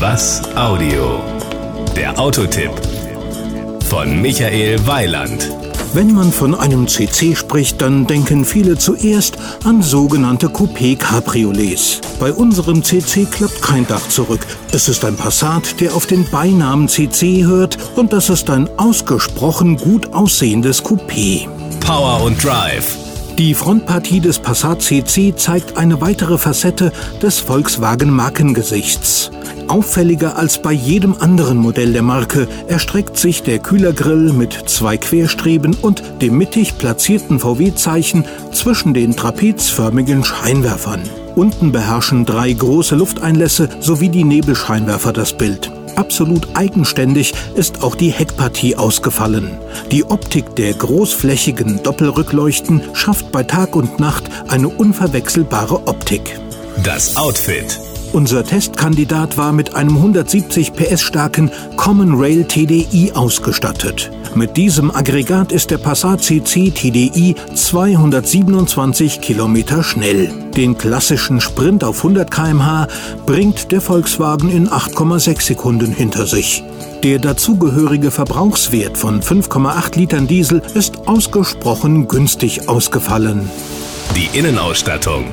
Was Audio? Der Autotipp von Michael Weiland. Wenn man von einem CC spricht, dann denken viele zuerst an sogenannte Coupé-Cabriolets. Bei unserem CC klappt kein Dach zurück. Es ist ein Passat, der auf den Beinamen CC hört und das ist ein ausgesprochen gut aussehendes Coupé. Power und Drive. Die Frontpartie des Passat CC zeigt eine weitere Facette des Volkswagen-Markengesichts. Auffälliger als bei jedem anderen Modell der Marke erstreckt sich der Kühlergrill mit zwei Querstreben und dem mittig platzierten VW-Zeichen zwischen den trapezförmigen Scheinwerfern. Unten beherrschen drei große Lufteinlässe sowie die Nebelscheinwerfer das Bild. Absolut eigenständig ist auch die Heckpartie ausgefallen. Die Optik der großflächigen Doppelrückleuchten schafft bei Tag und Nacht eine unverwechselbare Optik. Das Outfit. Unser Testkandidat war mit einem 170 PS starken Common Rail TDI ausgestattet. Mit diesem Aggregat ist der Passat CC TDI 227 Kilometer schnell. Den klassischen Sprint auf 100 km/h bringt der Volkswagen in 8,6 Sekunden hinter sich. Der dazugehörige Verbrauchswert von 5,8 Litern Diesel ist ausgesprochen günstig ausgefallen. Die Innenausstattung.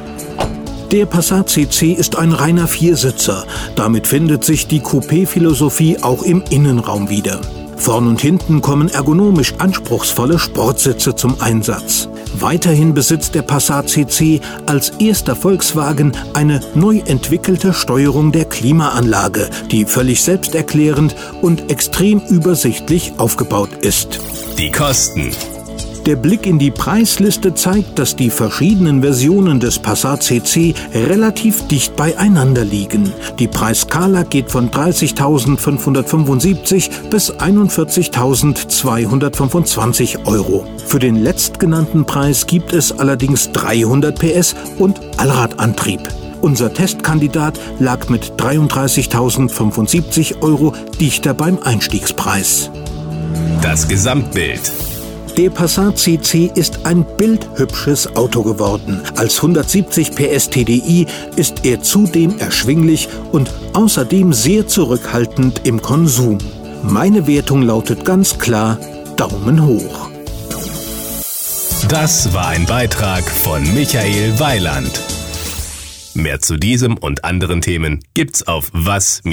Der Passat CC ist ein reiner Viersitzer. Damit findet sich die Coupé-Philosophie auch im Innenraum wieder. Vorn und hinten kommen ergonomisch anspruchsvolle Sportsitze zum Einsatz. Weiterhin besitzt der Passat CC als erster Volkswagen eine neu entwickelte Steuerung der Klimaanlage, die völlig selbsterklärend und extrem übersichtlich aufgebaut ist. Die Kosten. Der Blick in die Preisliste zeigt, dass die verschiedenen Versionen des Passat CC relativ dicht beieinander liegen. Die Preisskala geht von 30.575 bis 41.225 Euro. Für den letztgenannten Preis gibt es allerdings 300 PS und Allradantrieb. Unser Testkandidat lag mit 33.075 Euro dichter beim Einstiegspreis. Das Gesamtbild. Der Passat CC ist ein bildhübsches Auto geworden. Als 170 PS TDI ist er zudem erschwinglich und außerdem sehr zurückhaltend im Konsum. Meine Wertung lautet ganz klar Daumen hoch. Das war ein Beitrag von Michael Weiland. Mehr zu diesem und anderen Themen gibt's auf was-audio.de.